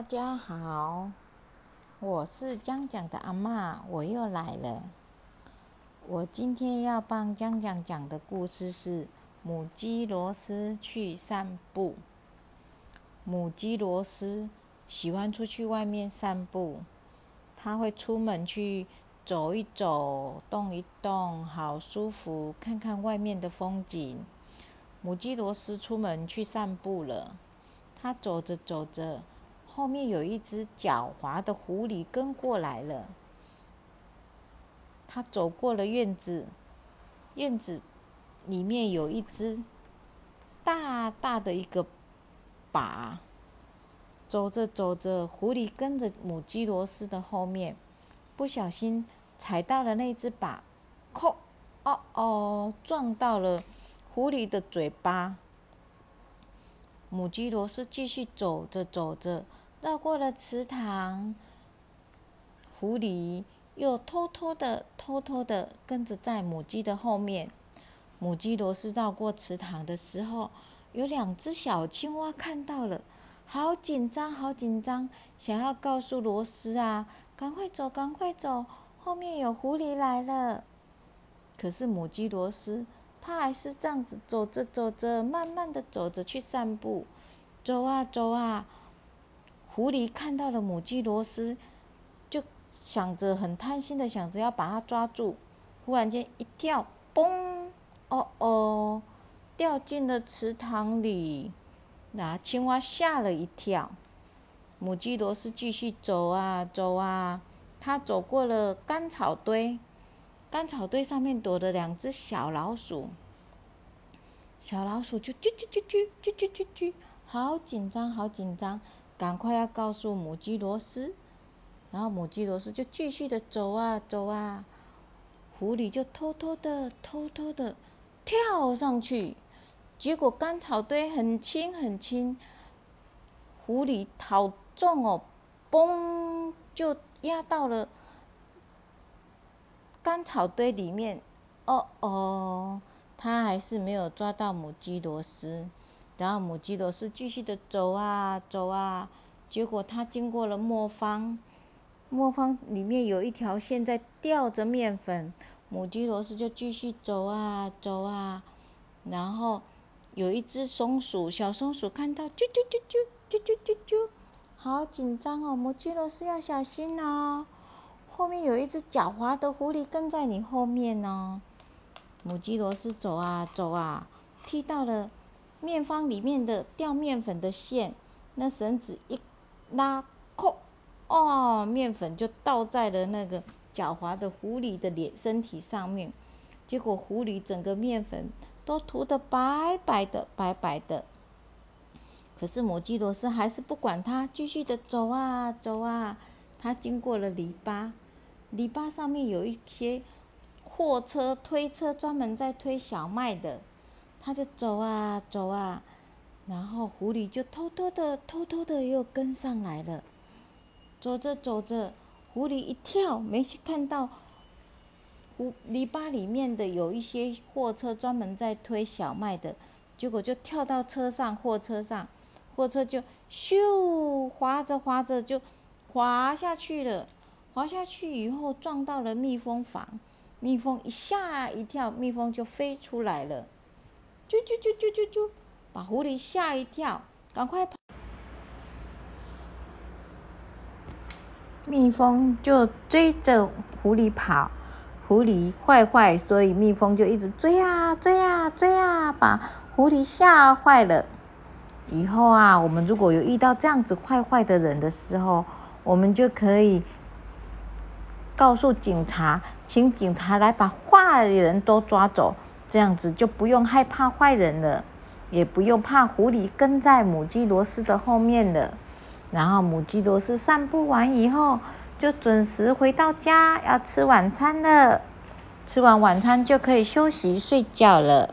大家好，我是江江的阿妈，我又来了。我今天要帮江江讲的故事是母鸡罗斯去散步。母鸡罗斯喜欢出去外面散步，它会出门去走一走、动一动，好舒服，看看外面的风景。母鸡罗斯出门去散步了，它走着走着。后面有一只狡猾的狐狸跟过来了。他走过了院子，院子里面有一只大大的一个靶。走着走着，狐狸跟着母鸡罗斯的后面，不小心踩到了那只靶，扣，哦哦，撞到了狐狸的嘴巴。母鸡罗斯继续走着走着。绕过了池塘，狐狸又偷偷的、偷偷的跟着在母鸡的后面。母鸡罗斯绕过池塘的时候，有两只小青蛙看到了，好紧张，好紧张，想要告诉罗斯啊，赶快走，赶快走，后面有狐狸来了。可是母鸡罗斯，它还是这样子走着走着，慢慢的走着去散步，走啊走啊。狐狸看到了母鸡罗斯，就想着很贪心的想着要把它抓住。忽然间一跳，嘣！哦哦，掉进了池塘里。那青蛙吓了一跳。母鸡罗斯继续走啊走啊，它走过了干草堆，干草堆上面躲着两只小老鼠。小老鼠就啾啾啾啾啾啾啾啾，好紧张，好紧张。赶快要告诉母鸡罗斯，然后母鸡罗斯就继续的走啊走啊，狐狸就偷偷的偷偷的跳上去，结果干草堆很轻很轻，狐狸好重哦，嘣就压到了干草堆里面，哦哦，他还是没有抓到母鸡螺丝。然后母鸡螺丝继续的走啊走啊，结果他经过了磨坊，磨坊里面有一条线在吊着面粉，母鸡螺丝就继续走啊走啊，然后有一只松鼠，小松鼠看到啾啾啾啾啾啾啾啾，好紧张哦，母鸡螺丝要小心哦，后面有一只狡猾的狐狸跟在你后面呢，母鸡罗斯走啊走啊，踢到了。面方里面的掉面粉的线，那绳子一拉，扣，哦，面粉就倒在了那个狡猾的狐狸的脸身体上面，结果狐狸整个面粉都涂得白白的，白白的。可是母鸡罗斯还是不管它，继续的走啊走啊。它经过了篱笆，篱笆上面有一些货车推车，专门在推小麦的。他就走啊走啊，然后狐狸就偷偷的、偷偷的又跟上来了。走着走着，狐狸一跳，没看到湖篱笆里面的有一些货车专门在推小麦的，结果就跳到车上，货车上，货车就咻滑着滑着就滑下去了。滑下去以后撞到了蜜蜂房，蜜蜂一吓一跳，蜜蜂就飞出来了。啾啾啾啾啾啾，把狐狸吓一跳，赶快跑！蜜蜂就追着狐狸跑，狐狸坏坏，所以蜜蜂就一直追啊追啊追啊，把狐狸吓坏了。以后啊，我们如果有遇到这样子坏坏的人的时候，我们就可以告诉警察，请警察来把坏人都抓走。这样子就不用害怕坏人了，也不用怕狐狸跟在母鸡罗斯的后面了。然后母鸡罗斯散步完以后，就准时回到家，要吃晚餐了。吃完晚餐就可以休息睡觉了。